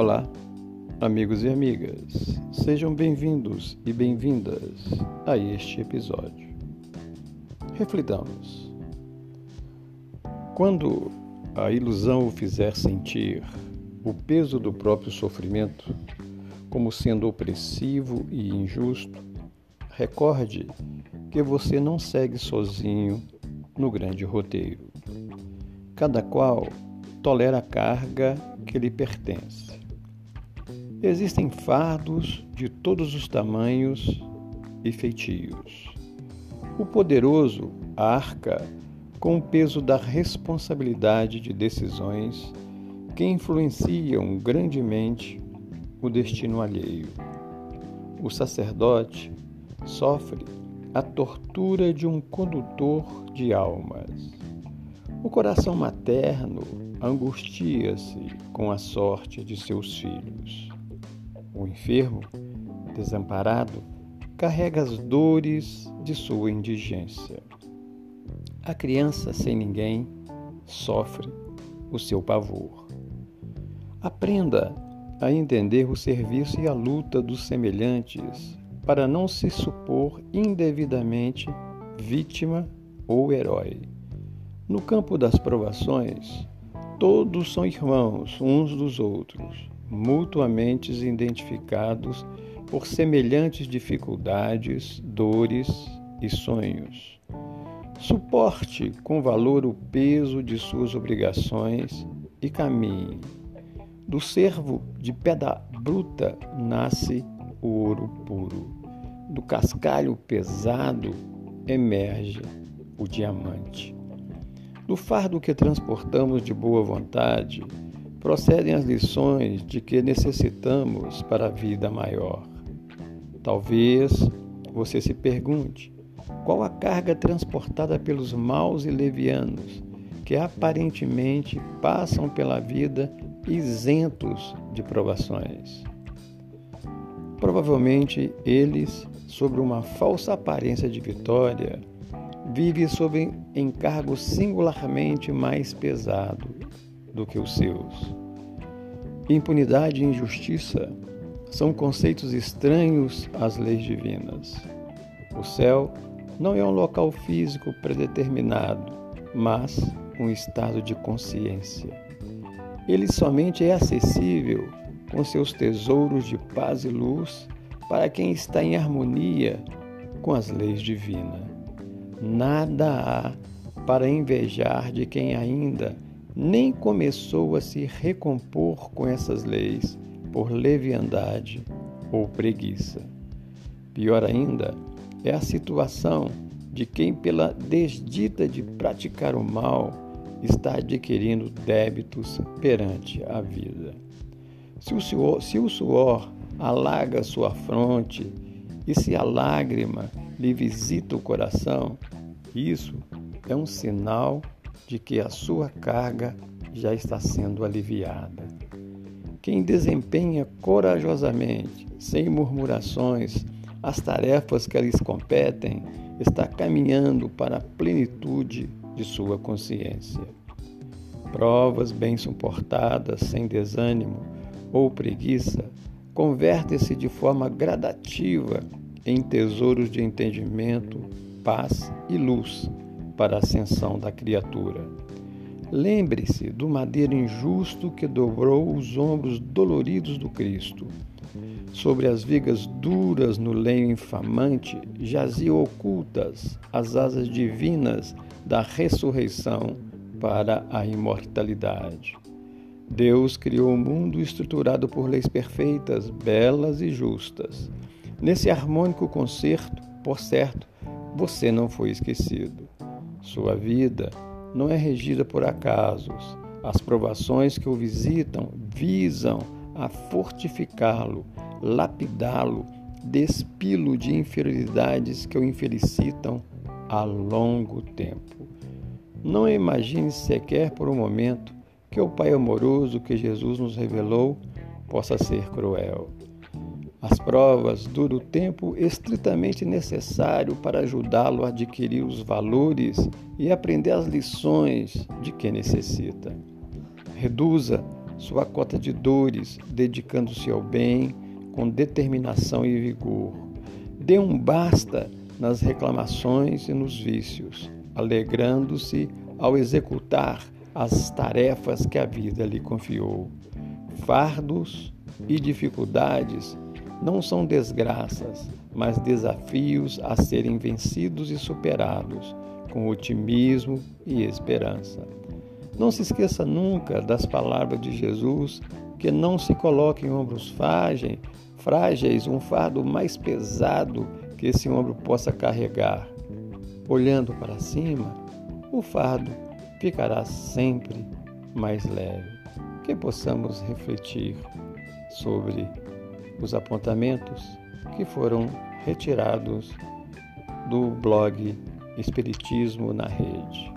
Olá, amigos e amigas, sejam bem-vindos e bem-vindas a este episódio. Reflitamos. Quando a ilusão o fizer sentir o peso do próprio sofrimento como sendo opressivo e injusto, recorde que você não segue sozinho no grande roteiro. Cada qual tolera a carga que lhe pertence. Existem fardos de todos os tamanhos e feitios. O poderoso arca com o peso da responsabilidade de decisões que influenciam grandemente o destino alheio. O sacerdote sofre a tortura de um condutor de almas. O coração materno angustia-se com a sorte de seus filhos. O enfermo, desamparado, carrega as dores de sua indigência. A criança sem ninguém sofre o seu pavor. Aprenda a entender o serviço e a luta dos semelhantes para não se supor indevidamente vítima ou herói. No campo das provações, todos são irmãos uns dos outros, mutuamente identificados por semelhantes dificuldades, dores e sonhos. Suporte com valor o peso de suas obrigações e caminhe do servo de pedra bruta nasce o ouro puro. Do cascalho pesado emerge o diamante. Do fardo que transportamos de boa vontade, procedem as lições de que necessitamos para a vida maior. Talvez você se pergunte qual a carga transportada pelos maus e levianos que aparentemente passam pela vida isentos de provações. Provavelmente eles, sobre uma falsa aparência de vitória, vivem sob encargo singularmente mais pesado do que os seus. Impunidade e injustiça são conceitos estranhos às leis divinas. O céu não é um local físico predeterminado, mas um estado de consciência. Ele somente é acessível com seus tesouros de paz e luz para quem está em harmonia com as leis divinas. Nada há para invejar de quem ainda nem começou a se recompor com essas leis por leviandade ou preguiça. Pior ainda é a situação de quem, pela desdita de praticar o mal, está adquirindo débitos perante a vida. Se o, suor, se o suor alaga sua fronte e se a lágrima lhe visita o coração, isso é um sinal de que a sua carga já está sendo aliviada. Quem desempenha corajosamente, sem murmurações, as tarefas que lhes competem, está caminhando para a plenitude de sua consciência. Provas bem suportadas, sem desânimo ou preguiça, convertem-se de forma gradativa em tesouros de entendimento, paz e luz para a ascensão da criatura. Lembre-se do madeiro injusto que dobrou os ombros doloridos do Cristo. Sobre as vigas duras no lenho infamante jaziam ocultas as asas divinas da ressurreição para a imortalidade. Deus criou um mundo estruturado por leis perfeitas, belas e justas. Nesse harmônico concerto, por certo, você não foi esquecido. Sua vida não é regida por acasos. As provações que o visitam visam a fortificá-lo, lapidá-lo, despilo de inferioridades que o infelicitam a longo tempo. Não imagine sequer por um momento que o Pai amoroso que Jesus nos revelou possa ser cruel. As provas duram o tempo estritamente necessário para ajudá-lo a adquirir os valores e aprender as lições de que necessita. Reduza sua cota de dores, dedicando-se ao bem com determinação e vigor. Dê um basta nas reclamações e nos vícios, alegrando-se ao executar as tarefas que a vida lhe confiou. Fardos e dificuldades não são desgraças, mas desafios a serem vencidos e superados com otimismo e esperança. Não se esqueça nunca das palavras de Jesus, que não se coloque em ombros frágeis, frágeis um fardo mais pesado que esse ombro possa carregar. Olhando para cima, o fardo ficará sempre mais leve. Que possamos refletir sobre os apontamentos que foram retirados do blog Espiritismo na Rede.